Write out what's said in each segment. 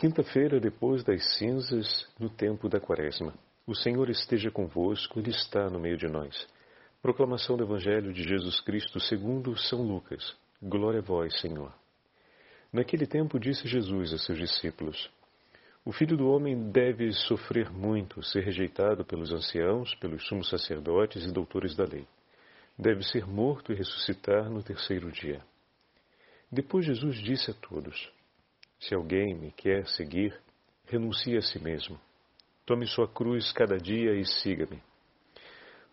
Quinta-feira, depois das cinzas, no tempo da quaresma. O Senhor esteja convosco, Ele está no meio de nós. Proclamação do Evangelho de Jesus Cristo segundo São Lucas. Glória a vós, Senhor. Naquele tempo disse Jesus a seus discípulos: O Filho do Homem deve sofrer muito, ser rejeitado pelos anciãos, pelos sumos sacerdotes e doutores da lei. Deve ser morto e ressuscitar no terceiro dia. Depois Jesus disse a todos: se alguém me quer seguir, renuncie a si mesmo. Tome sua cruz cada dia e siga-me.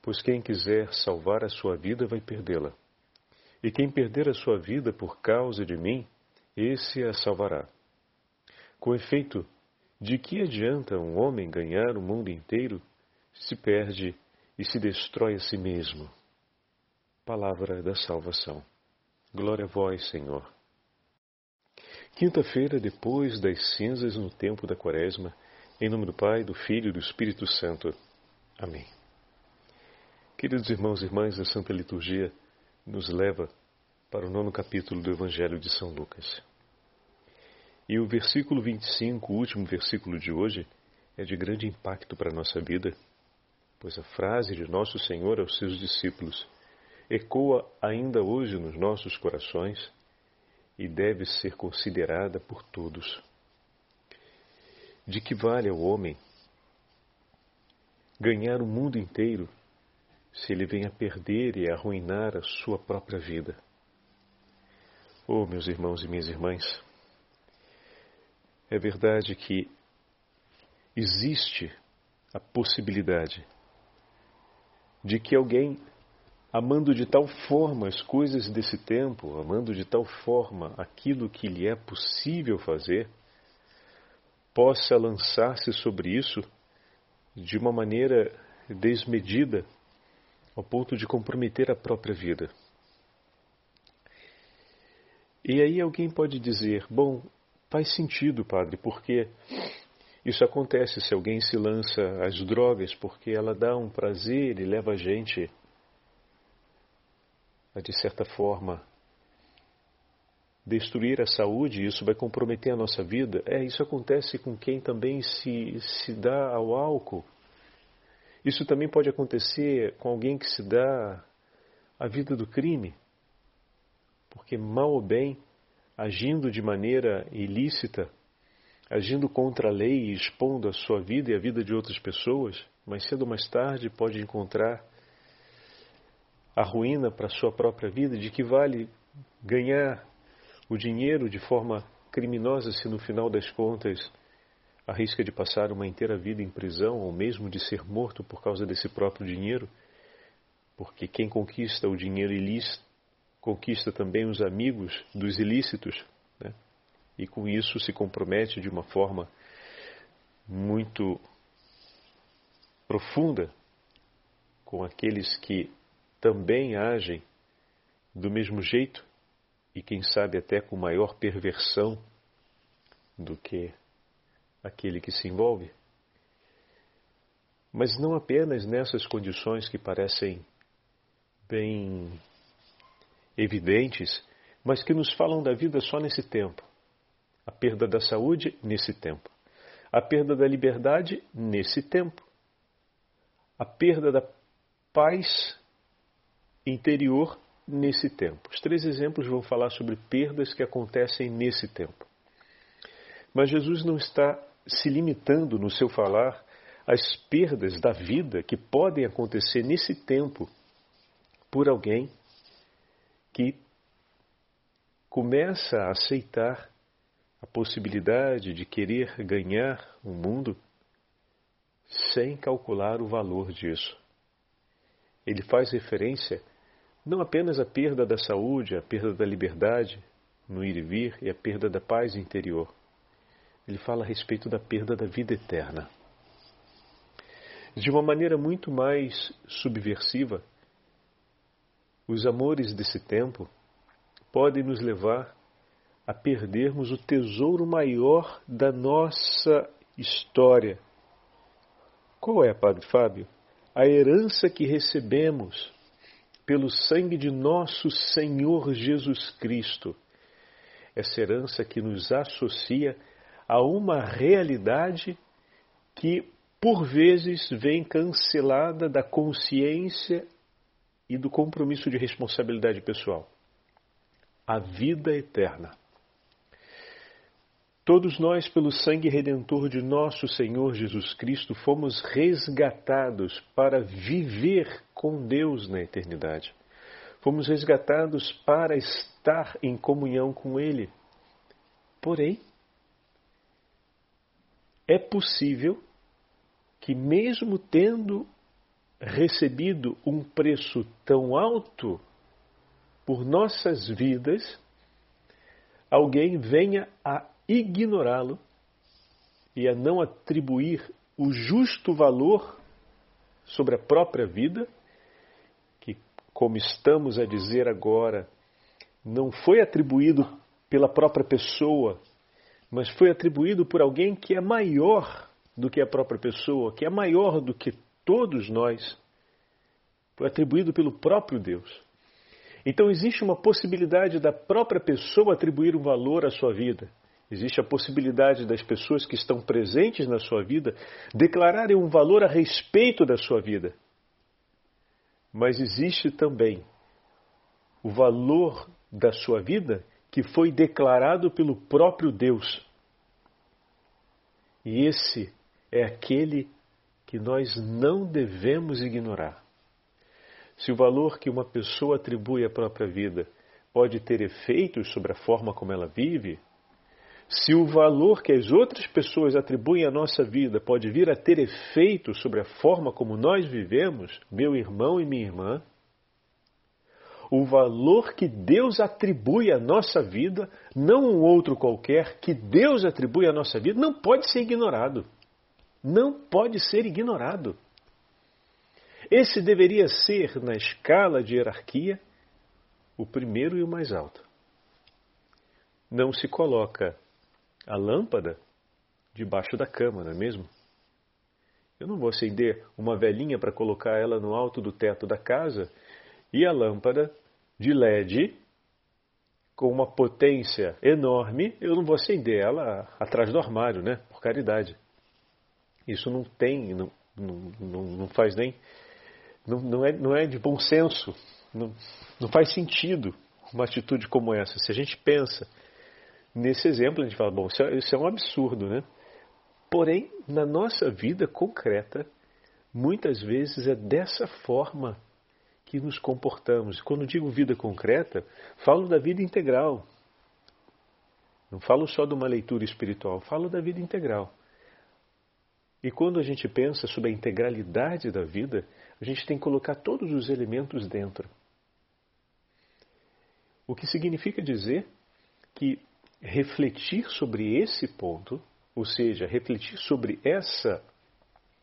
Pois quem quiser salvar a sua vida vai perdê-la. E quem perder a sua vida por causa de mim, esse a salvará. Com efeito, de que adianta um homem ganhar o mundo inteiro se perde e se destrói a si mesmo? Palavra da salvação. Glória a vós, Senhor. Quinta-feira, depois das cinzas no tempo da quaresma, em nome do Pai, do Filho e do Espírito Santo. Amém. Queridos irmãos e irmãs, a Santa Liturgia nos leva para o nono capítulo do Evangelho de São Lucas. E o versículo 25, o último versículo de hoje, é de grande impacto para a nossa vida, pois a frase de Nosso Senhor aos seus discípulos ecoa ainda hoje nos nossos corações e deve ser considerada por todos. De que vale ao homem ganhar o mundo inteiro se ele vem a perder e a arruinar a sua própria vida? Oh, meus irmãos e minhas irmãs, é verdade que existe a possibilidade de que alguém amando de tal forma as coisas desse tempo, amando de tal forma aquilo que lhe é possível fazer, possa lançar-se sobre isso de uma maneira desmedida, ao ponto de comprometer a própria vida. E aí alguém pode dizer: bom, faz sentido, padre, porque isso acontece se alguém se lança às drogas porque ela dá um prazer e leva a gente de certa forma, destruir a saúde, isso vai comprometer a nossa vida. É, isso acontece com quem também se, se dá ao álcool. Isso também pode acontecer com alguém que se dá à vida do crime. Porque, mal ou bem, agindo de maneira ilícita, agindo contra a lei e expondo a sua vida e a vida de outras pessoas, mais cedo ou mais tarde pode encontrar a ruína para a sua própria vida, de que vale ganhar o dinheiro de forma criminosa se no final das contas arrisca de passar uma inteira vida em prisão ou mesmo de ser morto por causa desse próprio dinheiro? Porque quem conquista o dinheiro ilícito conquista também os amigos dos ilícitos, né? e com isso se compromete de uma forma muito profunda com aqueles que também agem do mesmo jeito e, quem sabe, até com maior perversão do que aquele que se envolve. Mas não apenas nessas condições que parecem bem evidentes, mas que nos falam da vida só nesse tempo. A perda da saúde nesse tempo. A perda da liberdade nesse tempo. A perda da paz interior nesse tempo. Os três exemplos vão falar sobre perdas que acontecem nesse tempo. Mas Jesus não está se limitando no seu falar às perdas da vida que podem acontecer nesse tempo por alguém que começa a aceitar a possibilidade de querer ganhar o um mundo sem calcular o valor disso. Ele faz referência não apenas a perda da saúde, a perda da liberdade no ir e vir e a perda da paz interior. Ele fala a respeito da perda da vida eterna. De uma maneira muito mais subversiva, os amores desse tempo podem nos levar a perdermos o tesouro maior da nossa história. Qual é, Padre Fábio? A herança que recebemos pelo sangue de nosso Senhor Jesus Cristo. Essa herança que nos associa a uma realidade que, por vezes, vem cancelada da consciência e do compromisso de responsabilidade pessoal. A vida eterna. Todos nós, pelo sangue redentor de nosso Senhor Jesus Cristo, fomos resgatados para viver com Deus na eternidade. Fomos resgatados para estar em comunhão com Ele. Porém, é possível que, mesmo tendo recebido um preço tão alto por nossas vidas, alguém venha a ignorá-lo e a não atribuir o justo valor sobre a própria vida, que, como estamos a dizer agora, não foi atribuído pela própria pessoa, mas foi atribuído por alguém que é maior do que a própria pessoa, que é maior do que todos nós. Foi atribuído pelo próprio Deus. Então existe uma possibilidade da própria pessoa atribuir um valor à sua vida. Existe a possibilidade das pessoas que estão presentes na sua vida declararem um valor a respeito da sua vida. Mas existe também o valor da sua vida que foi declarado pelo próprio Deus. E esse é aquele que nós não devemos ignorar. Se o valor que uma pessoa atribui à própria vida pode ter efeitos sobre a forma como ela vive, se o valor que as outras pessoas atribuem à nossa vida pode vir a ter efeito sobre a forma como nós vivemos, meu irmão e minha irmã, o valor que Deus atribui à nossa vida, não um outro qualquer, que Deus atribui à nossa vida, não pode ser ignorado. Não pode ser ignorado. Esse deveria ser, na escala de hierarquia, o primeiro e o mais alto. Não se coloca a lâmpada debaixo da cama, não é mesmo? Eu não vou acender uma velhinha para colocar ela no alto do teto da casa e a lâmpada de LED com uma potência enorme, eu não vou acender ela atrás do armário, né? Por caridade. Isso não tem, não, não, não faz nem. Não, não, é, não é de bom senso. Não, não faz sentido uma atitude como essa. Se a gente pensa Nesse exemplo, a gente fala, bom, isso é, isso é um absurdo, né? Porém, na nossa vida concreta, muitas vezes é dessa forma que nos comportamos. Quando digo vida concreta, falo da vida integral. Não falo só de uma leitura espiritual, falo da vida integral. E quando a gente pensa sobre a integralidade da vida, a gente tem que colocar todos os elementos dentro. O que significa dizer que refletir sobre esse ponto, ou seja, refletir sobre essa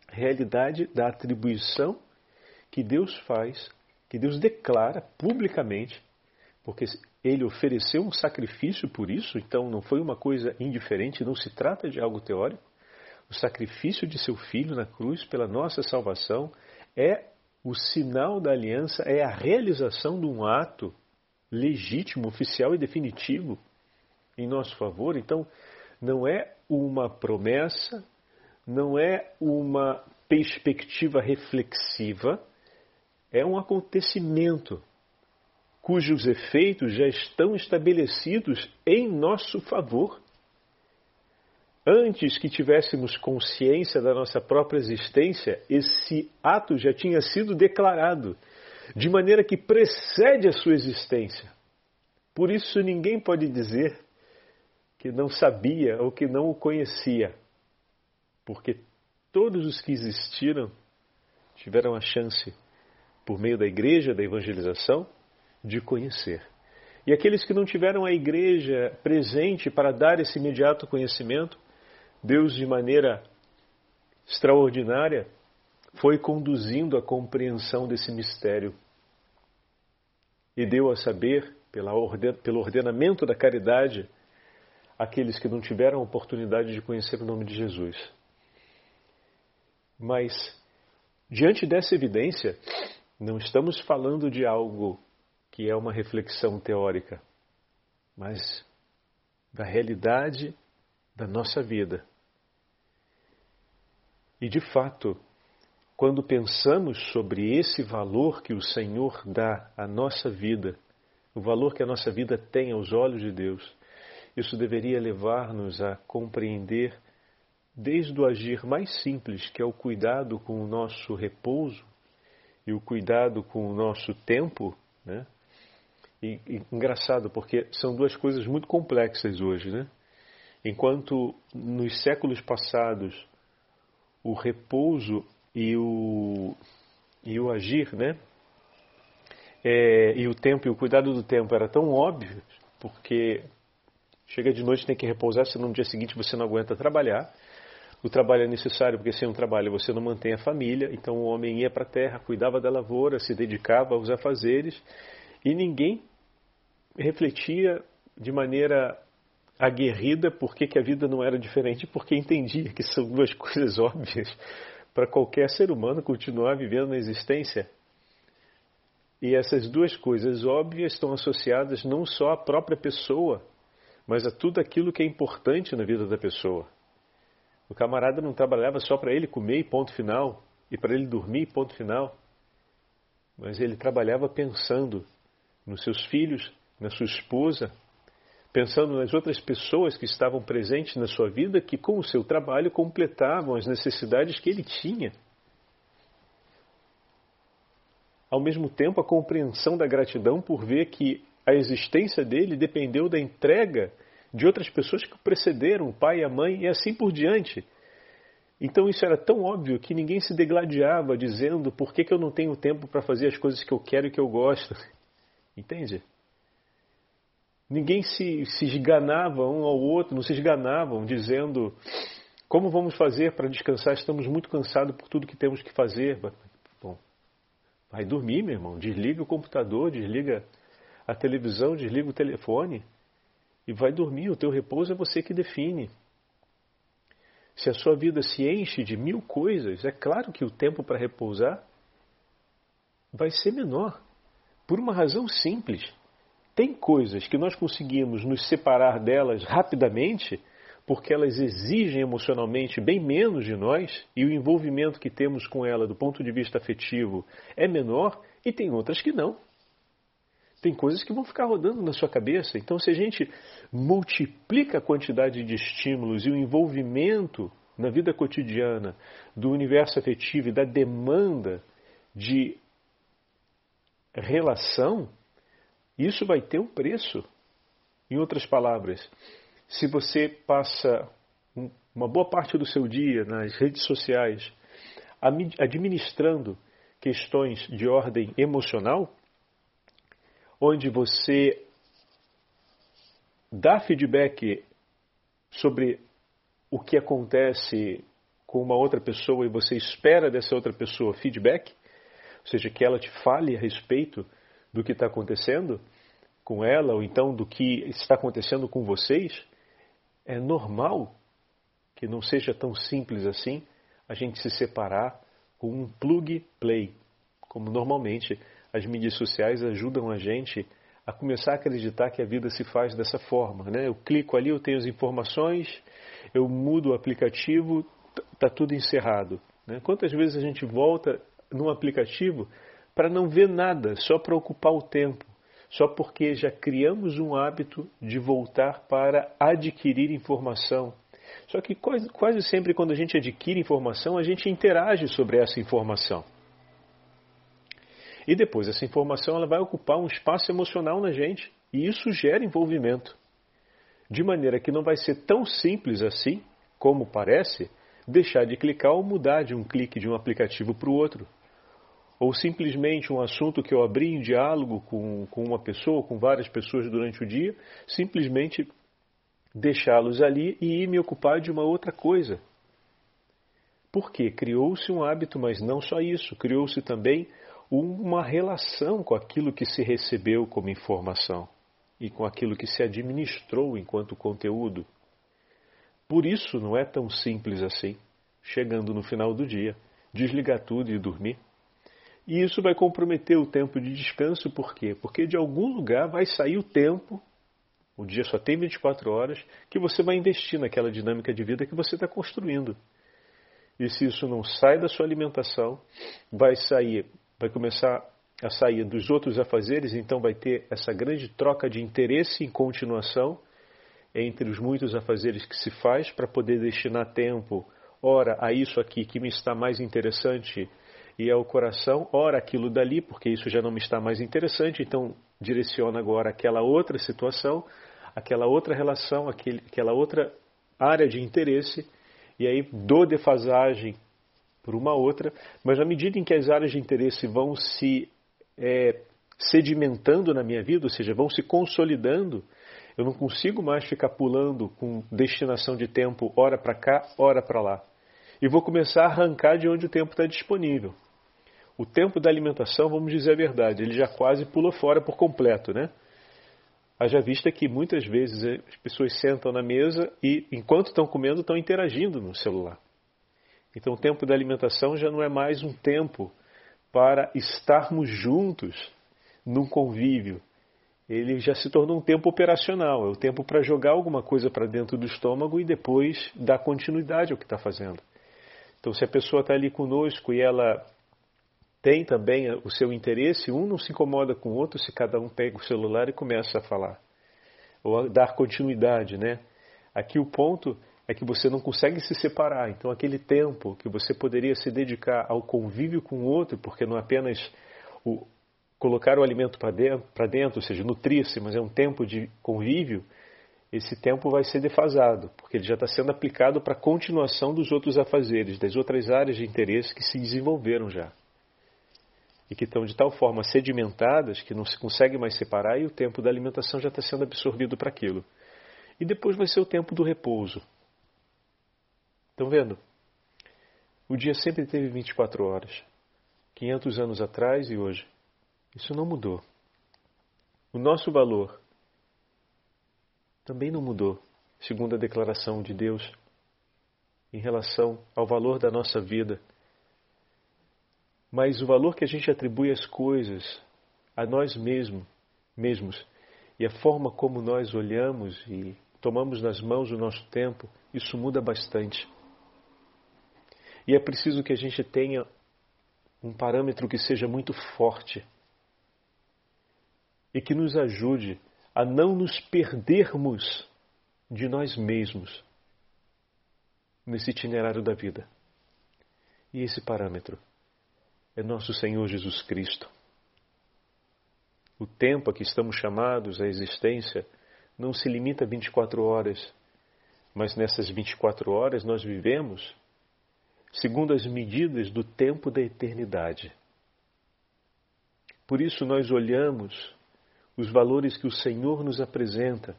realidade da atribuição que Deus faz, que Deus declara publicamente, porque ele ofereceu um sacrifício por isso, então não foi uma coisa indiferente, não se trata de algo teórico. O sacrifício de seu filho na cruz pela nossa salvação é o sinal da aliança, é a realização de um ato legítimo, oficial e definitivo em nosso favor. Então, não é uma promessa, não é uma perspectiva reflexiva, é um acontecimento cujos efeitos já estão estabelecidos em nosso favor. Antes que tivéssemos consciência da nossa própria existência, esse ato já tinha sido declarado, de maneira que precede a sua existência. Por isso, ninguém pode dizer que não sabia ou que não o conhecia, porque todos os que existiram tiveram a chance, por meio da igreja, da evangelização, de conhecer. E aqueles que não tiveram a igreja presente para dar esse imediato conhecimento, Deus, de maneira extraordinária, foi conduzindo a compreensão desse mistério e deu a saber, pelo ordenamento da caridade, aqueles que não tiveram a oportunidade de conhecer o nome de Jesus. Mas, diante dessa evidência, não estamos falando de algo que é uma reflexão teórica, mas da realidade da nossa vida. E de fato, quando pensamos sobre esse valor que o Senhor dá à nossa vida, o valor que a nossa vida tem aos olhos de Deus, isso deveria levar-nos a compreender, desde o agir mais simples, que é o cuidado com o nosso repouso e o cuidado com o nosso tempo, né? E, e, engraçado, porque são duas coisas muito complexas hoje, né? Enquanto nos séculos passados o repouso e o, e o agir, né? É, e o tempo e o cuidado do tempo era tão óbvio, porque chega de noite tem que repousar, senão no dia seguinte você não aguenta trabalhar. O trabalho é necessário porque sem um trabalho você não mantém a família. Então o homem ia para a terra, cuidava da lavoura, se dedicava aos afazeres e ninguém refletia de maneira aguerrida por que a vida não era diferente, porque entendia que são duas coisas óbvias para qualquer ser humano continuar vivendo na existência. E essas duas coisas óbvias estão associadas não só à própria pessoa, mas a tudo aquilo que é importante na vida da pessoa. O camarada não trabalhava só para ele comer e ponto final, e para ele dormir ponto final, mas ele trabalhava pensando nos seus filhos, na sua esposa, pensando nas outras pessoas que estavam presentes na sua vida, que com o seu trabalho completavam as necessidades que ele tinha. Ao mesmo tempo, a compreensão da gratidão por ver que a existência dele dependeu da entrega de outras pessoas que o precederam, o pai a mãe, e assim por diante. Então isso era tão óbvio que ninguém se degladiava dizendo por que, que eu não tenho tempo para fazer as coisas que eu quero e que eu gosto. Entende? Ninguém se, se esganava um ao outro, não se esganavam dizendo como vamos fazer para descansar? Estamos muito cansados por tudo que temos que fazer. Bom, vai dormir, meu irmão. Desliga o computador, desliga a televisão, desliga o telefone e vai dormir. O teu repouso é você que define. Se a sua vida se enche de mil coisas, é claro que o tempo para repousar vai ser menor. Por uma razão simples. Tem coisas que nós conseguimos nos separar delas rapidamente, porque elas exigem emocionalmente bem menos de nós e o envolvimento que temos com ela do ponto de vista afetivo é menor, e tem outras que não. Tem coisas que vão ficar rodando na sua cabeça. Então, se a gente multiplica a quantidade de estímulos e o envolvimento na vida cotidiana do universo afetivo e da demanda de relação, isso vai ter um preço. Em outras palavras, se você passa uma boa parte do seu dia nas redes sociais administrando questões de ordem emocional, onde você dá feedback sobre o que acontece com uma outra pessoa e você espera dessa outra pessoa feedback, ou seja, que ela te fale a respeito do que está acontecendo com ela, ou então do que está acontecendo com vocês, é normal que não seja tão simples assim a gente se separar com um plug play, como normalmente as mídias sociais ajudam a gente a começar a acreditar que a vida se faz dessa forma. Né? Eu clico ali, eu tenho as informações, eu mudo o aplicativo, está tudo encerrado. Né? Quantas vezes a gente volta num aplicativo para não ver nada, só para ocupar o tempo, só porque já criamos um hábito de voltar para adquirir informação. Só que quase, quase sempre quando a gente adquire informação, a gente interage sobre essa informação. E depois essa informação ela vai ocupar um espaço emocional na gente, e isso gera envolvimento. De maneira que não vai ser tão simples assim, como parece, deixar de clicar ou mudar de um clique de um aplicativo para o outro ou simplesmente um assunto que eu abri em diálogo com, com uma pessoa, com várias pessoas durante o dia, simplesmente deixá-los ali e ir me ocupar de uma outra coisa. Por quê? Criou-se um hábito, mas não só isso, criou-se também uma relação com aquilo que se recebeu como informação e com aquilo que se administrou enquanto conteúdo. Por isso não é tão simples assim, chegando no final do dia, desligar tudo e dormir. E isso vai comprometer o tempo de descanso, por quê? Porque de algum lugar vai sair o tempo O dia só tem 24 horas que você vai investir naquela dinâmica de vida que você está construindo. E se isso não sai da sua alimentação, vai sair, vai começar a sair dos outros afazeres, então vai ter essa grande troca de interesse em continuação entre os muitos afazeres que se faz para poder destinar tempo, ora a isso aqui que me está mais interessante e é o coração, ora aquilo dali, porque isso já não me está mais interessante, então direciona agora aquela outra situação, aquela outra relação, aquele, aquela outra área de interesse, e aí dou defasagem por uma outra, mas à medida em que as áreas de interesse vão se é, sedimentando na minha vida, ou seja, vão se consolidando, eu não consigo mais ficar pulando com destinação de tempo hora para cá, hora para lá. E vou começar a arrancar de onde o tempo está disponível. O tempo da alimentação, vamos dizer a verdade, ele já quase pula fora por completo, né? Haja vista que muitas vezes as pessoas sentam na mesa e, enquanto estão comendo, estão interagindo no celular. Então, o tempo da alimentação já não é mais um tempo para estarmos juntos num convívio. Ele já se tornou um tempo operacional, é o tempo para jogar alguma coisa para dentro do estômago e depois dar continuidade ao que está fazendo. Então, se a pessoa está ali conosco e ela tem também o seu interesse, um não se incomoda com o outro se cada um pega o celular e começa a falar. Ou a dar continuidade, né? Aqui o ponto é que você não consegue se separar. Então aquele tempo que você poderia se dedicar ao convívio com o outro, porque não é apenas o colocar o alimento para dentro, dentro, ou seja, nutrir-se, mas é um tempo de convívio, esse tempo vai ser defasado, porque ele já está sendo aplicado para a continuação dos outros afazeres, das outras áreas de interesse que se desenvolveram já e que estão de tal forma sedimentadas que não se consegue mais separar e o tempo da alimentação já está sendo absorvido para aquilo. E depois vai ser o tempo do repouso. Estão vendo? O dia sempre teve 24 horas. 500 anos atrás e hoje. Isso não mudou. O nosso valor também não mudou, segundo a declaração de Deus, em relação ao valor da nossa vida mas o valor que a gente atribui às coisas, a nós mesmos, mesmos, e a forma como nós olhamos e tomamos nas mãos o nosso tempo, isso muda bastante. E é preciso que a gente tenha um parâmetro que seja muito forte e que nos ajude a não nos perdermos de nós mesmos nesse itinerário da vida. E esse parâmetro é nosso Senhor Jesus Cristo. O tempo a que estamos chamados à existência não se limita a 24 horas, mas nessas 24 horas nós vivemos segundo as medidas do tempo da eternidade. Por isso nós olhamos os valores que o Senhor nos apresenta,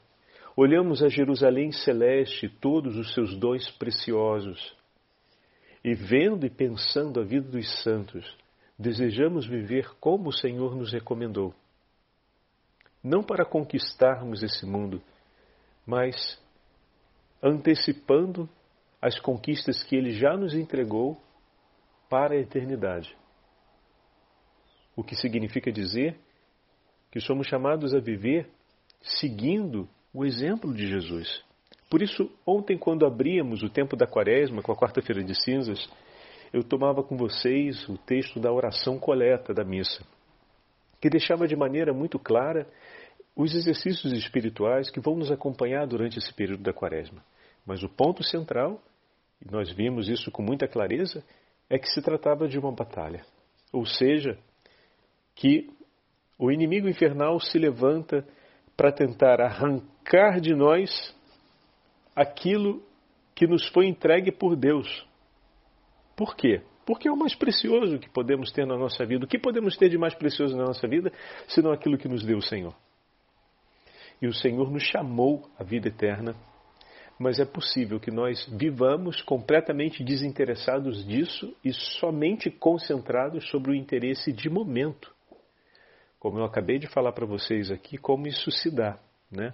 olhamos a Jerusalém celeste, todos os seus dons preciosos, e vendo e pensando a vida dos santos, desejamos viver como o Senhor nos recomendou. Não para conquistarmos esse mundo, mas antecipando as conquistas que Ele já nos entregou para a eternidade. O que significa dizer que somos chamados a viver seguindo o exemplo de Jesus. Por isso, ontem, quando abríamos o tempo da Quaresma, com a quarta-feira de cinzas, eu tomava com vocês o texto da oração coleta da missa, que deixava de maneira muito clara os exercícios espirituais que vão nos acompanhar durante esse período da quaresma. Mas o ponto central, e nós vimos isso com muita clareza, é que se tratava de uma batalha. Ou seja, que o inimigo infernal se levanta para tentar arrancar de nós aquilo que nos foi entregue por Deus. Por quê? Porque é o mais precioso que podemos ter na nossa vida. O que podemos ter de mais precioso na nossa vida, senão aquilo que nos deu o Senhor? E o Senhor nos chamou à vida eterna, mas é possível que nós vivamos completamente desinteressados disso e somente concentrados sobre o interesse de momento. Como eu acabei de falar para vocês aqui, como isso se dá, né?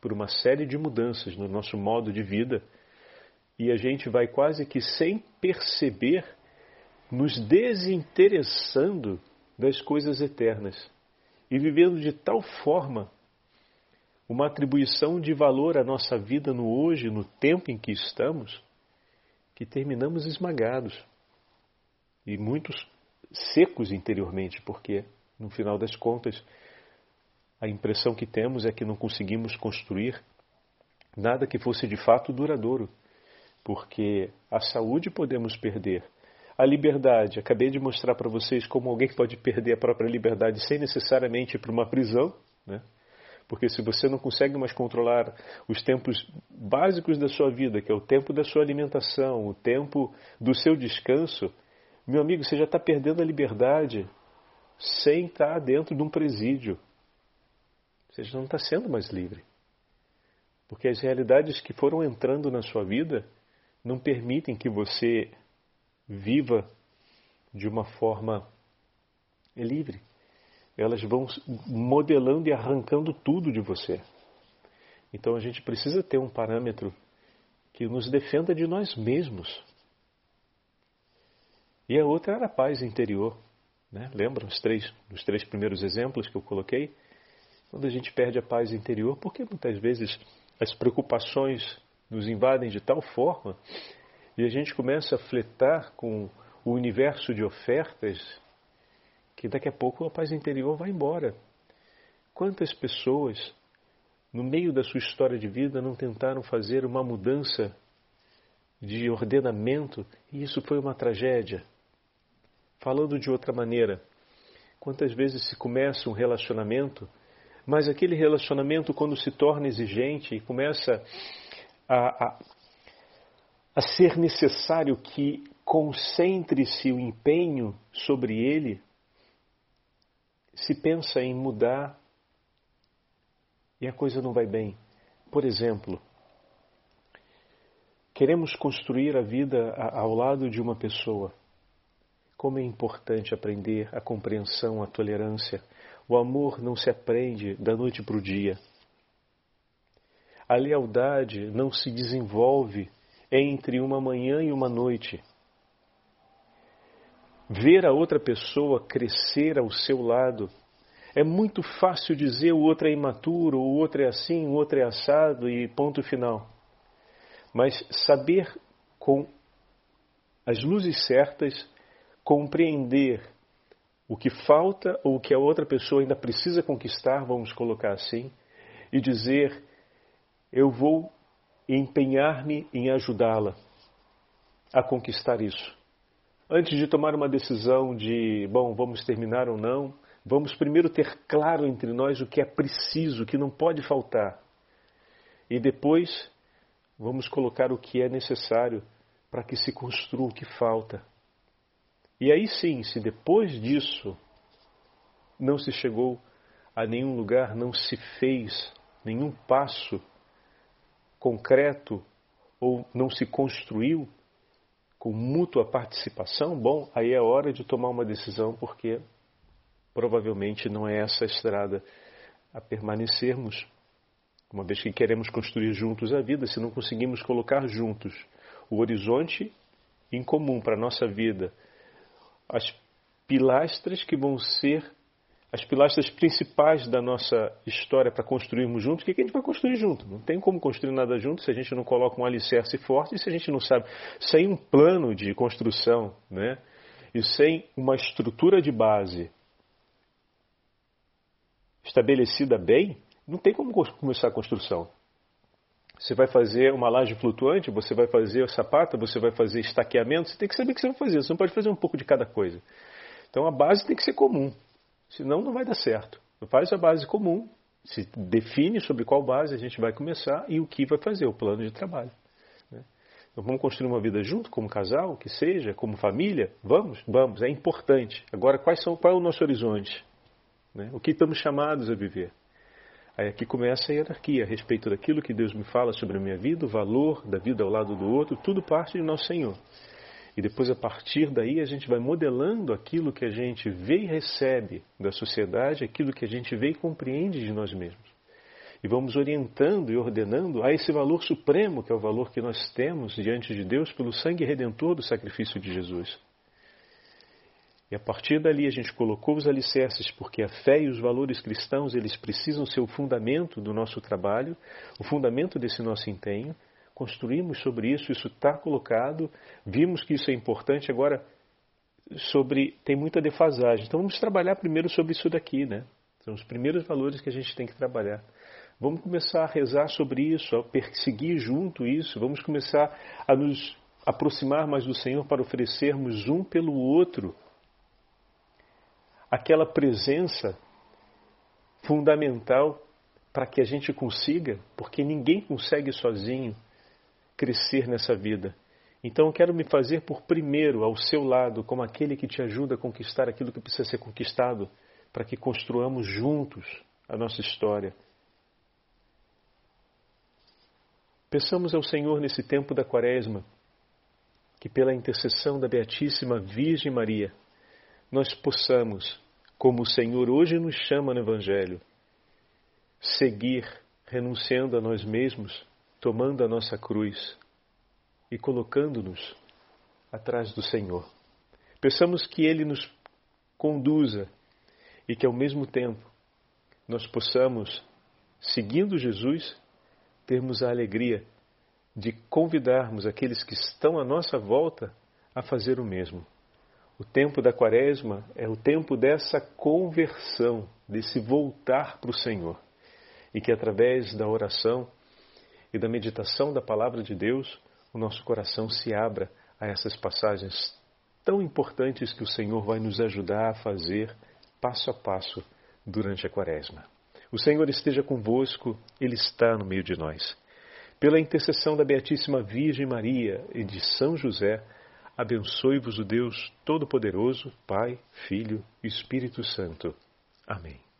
Por uma série de mudanças no nosso modo de vida e a gente vai quase que sem perceber nos desinteressando das coisas eternas e vivendo de tal forma uma atribuição de valor à nossa vida no hoje, no tempo em que estamos, que terminamos esmagados e muitos secos interiormente, porque no final das contas a impressão que temos é que não conseguimos construir nada que fosse de fato duradouro, porque a saúde podemos perder, a liberdade, acabei de mostrar para vocês como alguém pode perder a própria liberdade sem necessariamente ir para uma prisão, né? Porque se você não consegue mais controlar os tempos básicos da sua vida, que é o tempo da sua alimentação, o tempo do seu descanso, meu amigo, você já está perdendo a liberdade sem estar dentro de um presídio. Você já não está sendo mais livre. Porque as realidades que foram entrando na sua vida não permitem que você viva de uma forma livre. Elas vão modelando e arrancando tudo de você. Então a gente precisa ter um parâmetro que nos defenda de nós mesmos. E a outra era a paz interior. Né? Lembra os três, os três primeiros exemplos que eu coloquei? Quando a gente perde a paz interior, porque muitas vezes as preocupações nos invadem de tal forma e a gente começa a fletar com o universo de ofertas que daqui a pouco a paz interior vai embora. Quantas pessoas, no meio da sua história de vida, não tentaram fazer uma mudança de ordenamento e isso foi uma tragédia? Falando de outra maneira, quantas vezes se começa um relacionamento, mas aquele relacionamento, quando se torna exigente e começa a, a, a ser necessário que concentre-se o empenho sobre ele, se pensa em mudar e a coisa não vai bem. Por exemplo, queremos construir a vida ao lado de uma pessoa. Como é importante aprender a compreensão, a tolerância. O amor não se aprende da noite para o dia. A lealdade não se desenvolve entre uma manhã e uma noite. Ver a outra pessoa crescer ao seu lado. É muito fácil dizer o outro é imaturo, o outro é assim, o outro é assado e ponto final. Mas saber com as luzes certas compreender o que falta ou o que a outra pessoa ainda precisa conquistar, vamos colocar assim, e dizer: eu vou empenhar-me em ajudá-la a conquistar isso. Antes de tomar uma decisão de, bom, vamos terminar ou não, vamos primeiro ter claro entre nós o que é preciso, o que não pode faltar. E depois vamos colocar o que é necessário para que se construa o que falta. E aí sim, se depois disso não se chegou a nenhum lugar, não se fez nenhum passo concreto ou não se construiu com mútua participação, bom, aí é hora de tomar uma decisão, porque provavelmente não é essa a estrada a permanecermos, uma vez que queremos construir juntos a vida, se não conseguimos colocar juntos o horizonte em comum para a nossa vida, as pilastras que vão ser as pilastras principais da nossa história para construirmos juntos, o que, a gente vai construir junto? Não tem como construir nada junto se a gente não coloca um alicerce forte e se a gente não sabe, sem um plano de construção, né? E sem uma estrutura de base estabelecida bem, não tem como começar a construção. Você vai fazer uma laje flutuante, você vai fazer sapata, você vai fazer estaqueamento, você tem que saber o que você vai fazer, você não pode fazer um pouco de cada coisa. Então a base tem que ser comum. Senão não vai dar certo. Faz a base comum, se define sobre qual base a gente vai começar e o que vai fazer, o plano de trabalho. Né? Então vamos construir uma vida junto, como casal, que seja, como família? Vamos? Vamos, é importante. Agora, quais são, qual é o nosso horizonte? Né? O que estamos chamados a viver? Aí aqui começa a hierarquia a respeito daquilo que Deus me fala sobre a minha vida, o valor da vida ao lado do outro, tudo parte de nosso Senhor. E depois, a partir daí, a gente vai modelando aquilo que a gente vê e recebe da sociedade, aquilo que a gente vê e compreende de nós mesmos. E vamos orientando e ordenando a esse valor supremo, que é o valor que nós temos diante de Deus pelo sangue redentor do sacrifício de Jesus. E a partir dali a gente colocou os alicerces, porque a fé e os valores cristãos, eles precisam ser o fundamento do nosso trabalho, o fundamento desse nosso empenho. Construímos sobre isso, isso está colocado, vimos que isso é importante, agora sobre tem muita defasagem. Então vamos trabalhar primeiro sobre isso daqui, né? São os primeiros valores que a gente tem que trabalhar. Vamos começar a rezar sobre isso, a perseguir junto isso, vamos começar a nos aproximar mais do Senhor para oferecermos um pelo outro aquela presença fundamental para que a gente consiga, porque ninguém consegue sozinho crescer nessa vida. Então eu quero me fazer por primeiro ao seu lado, como aquele que te ajuda a conquistar aquilo que precisa ser conquistado, para que construamos juntos a nossa história. Peçamos ao Senhor nesse tempo da Quaresma que, pela intercessão da Beatíssima Virgem Maria, nós possamos, como o Senhor hoje nos chama no Evangelho, seguir renunciando a nós mesmos, tomando a nossa cruz e colocando-nos atrás do Senhor. Peçamos que Ele nos conduza e que ao mesmo tempo nós possamos, seguindo Jesus, termos a alegria de convidarmos aqueles que estão à nossa volta a fazer o mesmo. O tempo da Quaresma é o tempo dessa conversão, desse voltar para o Senhor. E que através da oração e da meditação da palavra de Deus, o nosso coração se abra a essas passagens tão importantes que o Senhor vai nos ajudar a fazer passo a passo durante a Quaresma. O Senhor esteja convosco, Ele está no meio de nós. Pela intercessão da Beatíssima Virgem Maria e de São José, abençoe-vos o Deus Todo-Poderoso, Pai, Filho e Espírito Santo. Amém.